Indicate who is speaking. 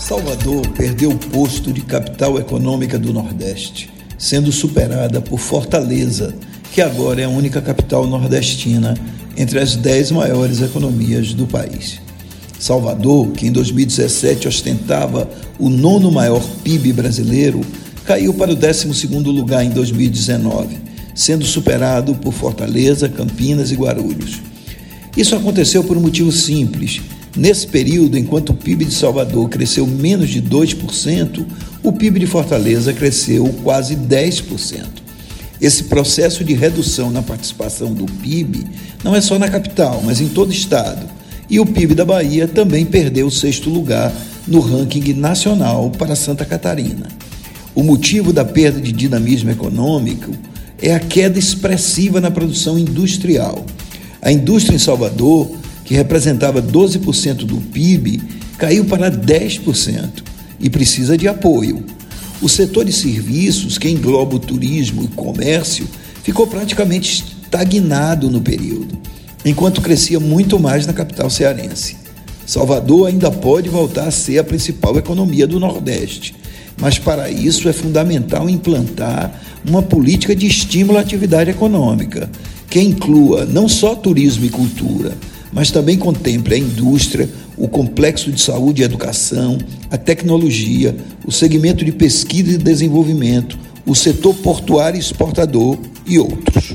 Speaker 1: Salvador perdeu o posto de capital econômica do Nordeste, sendo superada por Fortaleza, que agora é a única capital nordestina entre as dez maiores economias do país. Salvador, que em 2017 ostentava o nono maior PIB brasileiro, caiu para o 12 lugar em 2019, sendo superado por Fortaleza, Campinas e Guarulhos. Isso aconteceu por um motivo simples Nesse período, enquanto o PIB de Salvador cresceu menos de 2%, o PIB de Fortaleza cresceu quase 10%. Esse processo de redução na participação do PIB não é só na capital, mas em todo o estado. E o PIB da Bahia também perdeu o sexto lugar no ranking nacional para Santa Catarina. O motivo da perda de dinamismo econômico é a queda expressiva na produção industrial. A indústria em Salvador que representava 12% do PIB, caiu para 10% e precisa de apoio. O setor de serviços, que engloba o turismo e comércio, ficou praticamente estagnado no período, enquanto crescia muito mais na capital cearense. Salvador ainda pode voltar a ser a principal economia do Nordeste, mas para isso é fundamental implantar uma política de estímulo à atividade econômica, que inclua não só turismo e cultura, mas também contemple a indústria, o complexo de saúde e educação, a tecnologia, o segmento de pesquisa e desenvolvimento, o setor portuário e exportador e outros.